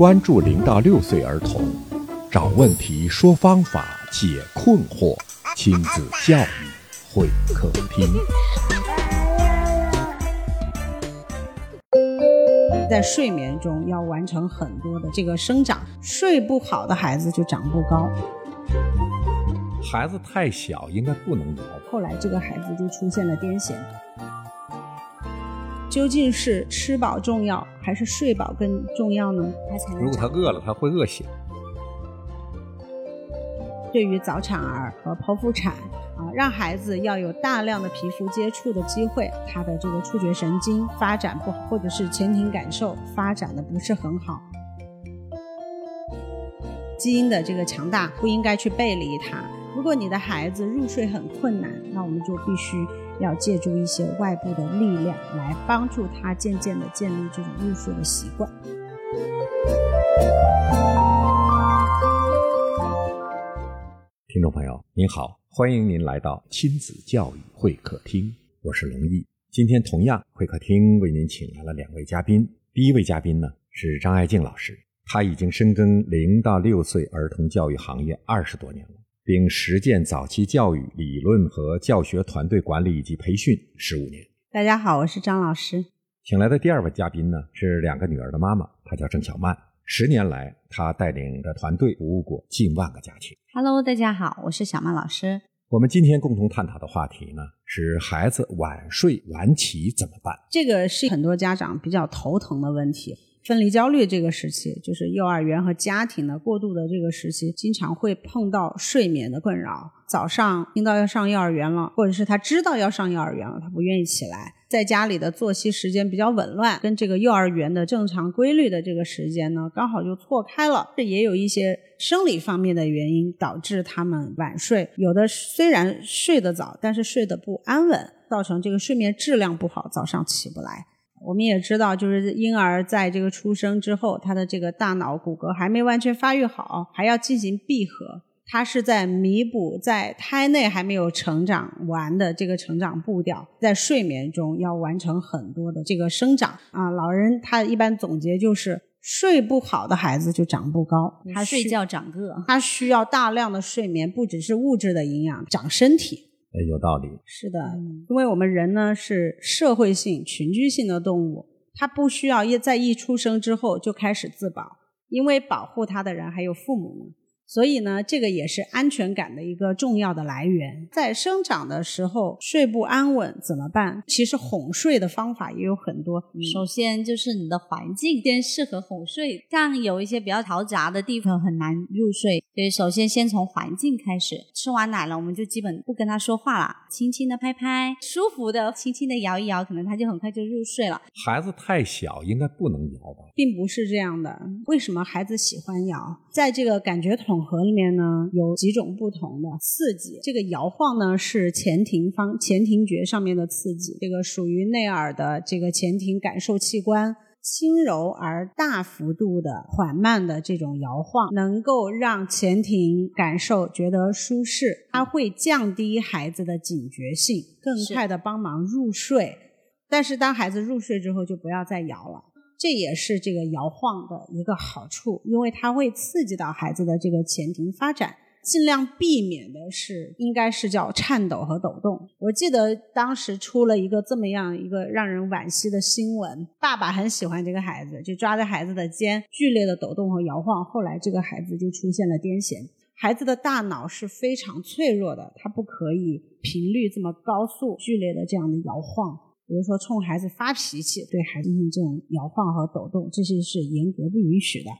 关注零到六岁儿童，找问题，说方法，解困惑，亲子教育会客厅。在睡眠中要完成很多的这个生长，睡不好的孩子就长不高。孩子太小，应该不能摇。后来这个孩子就出现了癫痫。究竟是吃饱重要，还是睡饱更重要呢？他才能如果他饿了，他会饿醒。对于早产儿和剖腹产啊，让孩子要有大量的皮肤接触的机会，他的这个触觉神经发展不好，或者是前庭感受发展的不是很好。基因的这个强大不应该去背离它。如果你的孩子入睡很困难，那我们就必须要借助一些外部的力量来帮助他渐渐的建立这种入睡的习惯。听众朋友，您好，欢迎您来到亲子教育会客厅，我是龙毅。今天同样会客厅为您请来了两位嘉宾，第一位嘉宾呢是张爱静老师，他已经深耕零到六岁儿童教育行业二十多年了，并实践早期教育理论和教学团队管理以及培训十五年。大家好，我是张老师。请来的第二位嘉宾呢是两个女儿的妈妈，她叫郑小曼。十年来，她带领着团队服务过近万个家庭。Hello，大家好，我是小曼老师。我们今天共同探讨的话题呢是孩子晚睡晚起怎么办？这个是很多家长比较头疼的问题。分离焦虑这个时期，就是幼儿园和家庭的过渡的这个时期，经常会碰到睡眠的困扰。早上听到要上幼儿园了，或者是他知道要上幼儿园了，他不愿意起来，在家里的作息时间比较紊乱，跟这个幼儿园的正常规律的这个时间呢，刚好就错开了。这也有一些生理方面的原因导致他们晚睡，有的虽然睡得早，但是睡得不安稳，造成这个睡眠质量不好，早上起不来。我们也知道，就是婴儿在这个出生之后，他的这个大脑骨骼还没完全发育好，还要进行闭合。他是在弥补在胎内还没有成长完的这个成长步调，在睡眠中要完成很多的这个生长啊。老人他一般总结就是，睡不好的孩子就长不高，他睡觉长个，他需要大量的睡眠，不只是物质的营养，长身体。哎，有道理。是的，因为我们人呢是社会性、群居性的动物，它不需要一在一出生之后就开始自保，因为保护它的人还有父母呢。所以呢，这个也是安全感的一个重要的来源。在生长的时候睡不安稳怎么办？其实哄睡的方法也有很多。首先就是你的环境先适合哄睡，像有一些比较嘈杂的地方很难入睡，所以首先先从环境开始。吃完奶了，我们就基本不跟他说话了，轻轻的拍拍，舒服的轻轻的摇一摇，可能他就很快就入睡了。孩子太小，应该不能摇吧？并不是这样的。为什么孩子喜欢摇？在这个感觉统和里面呢，有几种不同的刺激。这个摇晃呢是前庭方前庭觉上面的刺激，这个属于内耳的这个前庭感受器官。轻柔而大幅度的缓慢的这种摇晃，能够让前庭感受觉得舒适，它会降低孩子的警觉性，更快的帮忙入睡。但是当孩子入睡之后，就不要再摇了。这也是这个摇晃的一个好处，因为它会刺激到孩子的这个前庭发展。尽量避免的是，应该是叫颤抖和抖动。我记得当时出了一个这么样一个让人惋惜的新闻，爸爸很喜欢这个孩子，就抓着孩子的肩剧烈的抖动和摇晃，后来这个孩子就出现了癫痫。孩子的大脑是非常脆弱的，他不可以频率这么高速、剧烈的这样的摇晃。比如说，冲孩子发脾气，对孩子进行这种摇晃和抖动，这些是严格不允许的。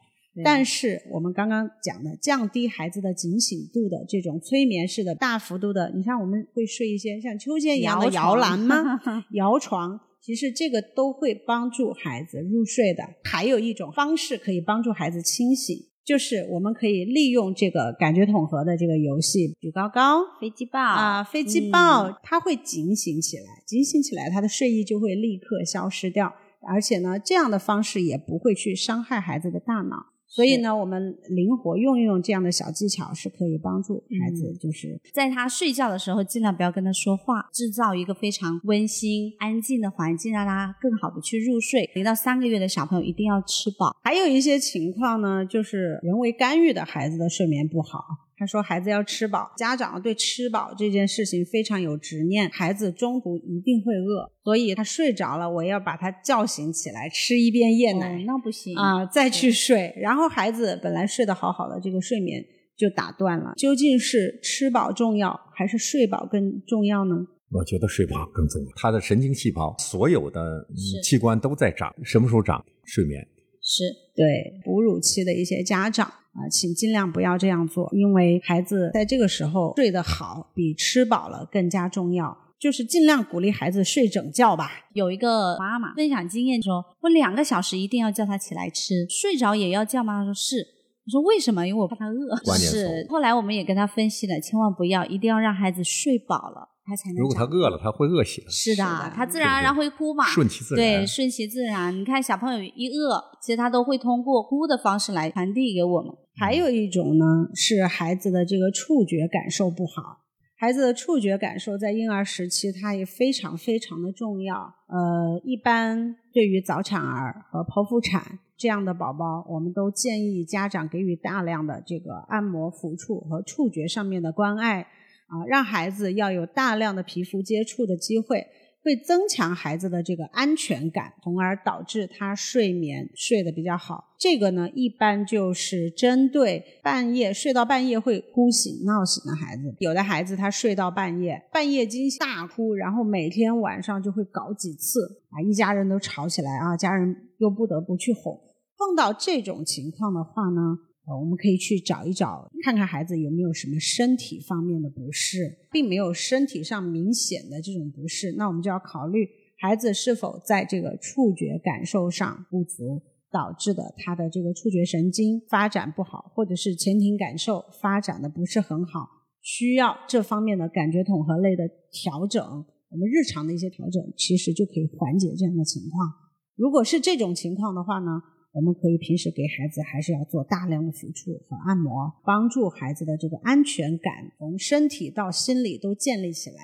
但是我们刚刚讲的降低孩子的警醒度的这种催眠式的大幅度的，你像我们会睡一些像秋千一样的摇篮吗？摇床，其实这个都会帮助孩子入睡的。还有一种方式可以帮助孩子清醒，就是我们可以利用这个感觉统合的这个游戏，举高高、飞机抱啊，飞机报，它会警醒起来，警醒起来，他的睡意就会立刻消失掉。而且呢，这样的方式也不会去伤害孩子的大脑。所以呢，我们灵活用一用这样的小技巧，是可以帮助孩子，就是在他睡觉的时候，尽量不要跟他说话，制造一个非常温馨、安静的环境，让他更好的去入睡。零到三个月的小朋友一定要吃饱。还有一些情况呢，就是人为干预的孩子的睡眠不好。他说孩子要吃饱，家长对吃饱这件事情非常有执念，孩子中途一定会饿，所以他睡着了，我要把他叫醒起来，吃一遍夜奶，哦那不行啊，再去睡，然后孩子本来睡得好好的，这个睡眠就打断了。究竟是吃饱重要，还是睡饱更重要呢？我觉得睡饱更重要。他的神经细胞，所有的器官都在长，什么时候长？睡眠。是对哺乳期的一些家长啊，请尽量不要这样做，因为孩子在这个时候睡得好，比吃饱了更加重要。就是尽量鼓励孩子睡整觉吧。有一个妈妈分享经验说，我两个小时一定要叫他起来吃，睡着也要叫吗？他说是。我说为什么？因为我怕他饿。是。后来我们也跟他分析了，千万不要，一定要让孩子睡饱了，他才能如果他饿了，他会饿醒。是的，是的他自然而然会哭嘛，顺其自然对，顺其自然。你看小朋友一饿，其实他都会通过哭的方式来传递给我们。还有一种呢，是孩子的这个触觉感受不好。孩子的触觉感受在婴儿时期，它也非常非常的重要。呃，一般对于早产儿和剖腹产这样的宝宝，我们都建议家长给予大量的这个按摩、抚触和触觉上面的关爱啊，让孩子要有大量的皮肤接触的机会。会增强孩子的这个安全感，从而导致他睡眠睡得比较好。这个呢，一般就是针对半夜睡到半夜会哭醒、闹醒的孩子。有的孩子他睡到半夜，半夜惊醒大哭，然后每天晚上就会搞几次啊，一家人都吵起来啊，家人又不得不去哄。碰到这种情况的话呢，我们可以去找一找，看看孩子有没有什么身体方面的不适，并没有身体上明显的这种不适，那我们就要考虑孩子是否在这个触觉感受上不足导致的他的这个触觉神经发展不好，或者是前庭感受发展的不是很好，需要这方面的感觉统合类的调整。我们日常的一些调整，其实就可以缓解这样的情况。如果是这种情况的话呢，我们可以平时给孩子还是要做大量的抚触和按摩，帮助孩子的这个安全感从身体到心理都建立起来。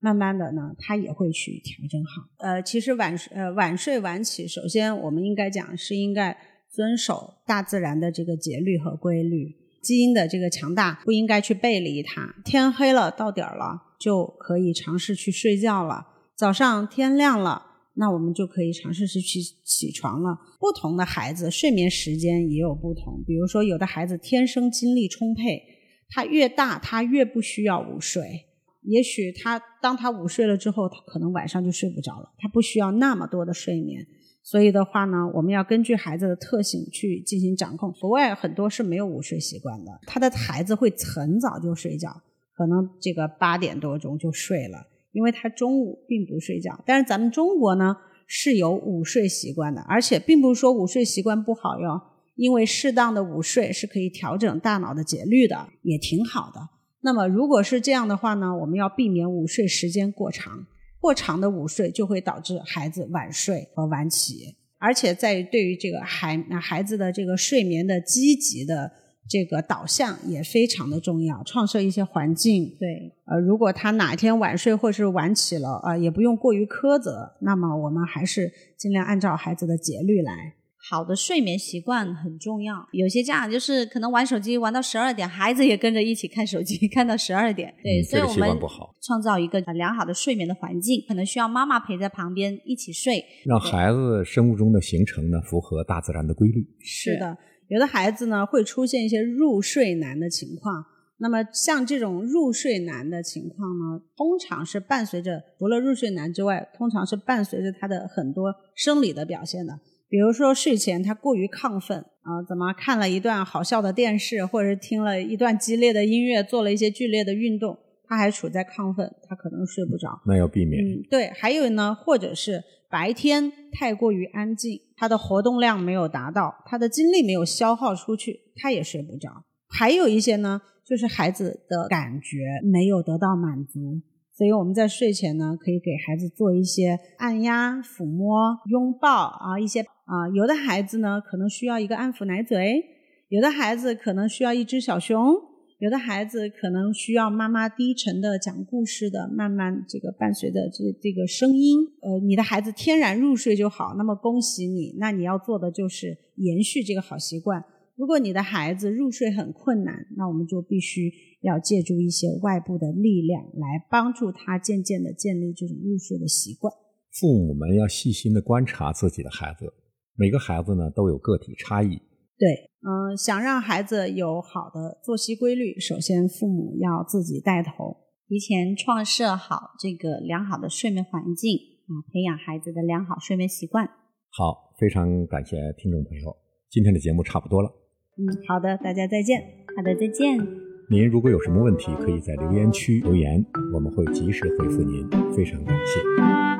慢慢的呢，他也会去调整好。呃，其实晚呃晚睡晚起，首先我们应该讲是应该遵守大自然的这个节律和规律。基因的这个强大不应该去背离它。天黑了到点儿了，就可以尝试去睡觉了。早上天亮了。那我们就可以尝试去起起床了。不同的孩子睡眠时间也有不同，比如说有的孩子天生精力充沛，他越大他越不需要午睡。也许他当他午睡了之后，他可能晚上就睡不着了，他不需要那么多的睡眠。所以的话呢，我们要根据孩子的特性去进行掌控。国外很多是没有午睡习惯的，他的孩子会很早就睡觉，可能这个八点多钟就睡了。因为他中午并不睡觉，但是咱们中国呢是有午睡习惯的，而且并不是说午睡习惯不好哟，因为适当的午睡是可以调整大脑的节律的，也挺好的。那么如果是这样的话呢，我们要避免午睡时间过长，过长的午睡就会导致孩子晚睡和晚起，而且在于对于这个孩孩子的这个睡眠的积极的。这个导向也非常的重要，创设一些环境。对，呃，如果他哪天晚睡或是晚起了，呃，也不用过于苛责，那么我们还是尽量按照孩子的节律来。好的睡眠习惯很重要。有些家长就是可能玩手机玩到十二点，孩子也跟着一起看手机，看到十二点。对，嗯所以我们不好创造一个良好的睡眠的环境，可能需要妈妈陪在旁边一起睡。让孩子生物钟的形成呢符合大自然的规律。是的，有的孩子呢会出现一些入睡难的情况。那么像这种入睡难的情况呢，通常是伴随着除了入睡难之外，通常是伴随着他的很多生理的表现的。比如说睡前他过于亢奋啊，怎么看了一段好笑的电视，或者是听了一段激烈的音乐，做了一些剧烈的运动，他还处在亢奋，他可能睡不着。那要避免。嗯，对，还有呢，或者是白天太过于安静，他的活动量没有达到，他的精力没有消耗出去，他也睡不着。还有一些呢，就是孩子的感觉没有得到满足，所以我们在睡前呢，可以给孩子做一些按压、抚摸、拥抱啊，一些啊，有的孩子呢可能需要一个安抚奶嘴，有的孩子可能需要一只小熊，有的孩子可能需要妈妈低沉的讲故事的，慢慢这个伴随着这这个声音。呃，你的孩子天然入睡就好，那么恭喜你。那你要做的就是延续这个好习惯。如果你的孩子入睡很困难，那我们就必须要借助一些外部的力量来帮助他渐渐的建立这种入睡的习惯。父母们要细心的观察自己的孩子，每个孩子呢都有个体差异。对，嗯，想让孩子有好的作息规律，首先父母要自己带头，提前创设好这个良好的睡眠环境啊，培养孩子的良好睡眠习惯。好，非常感谢听众朋友，今天的节目差不多了。嗯，好的，大家再见。好的，再见。您如果有什么问题，可以在留言区留言，我们会及时回复您。非常感谢。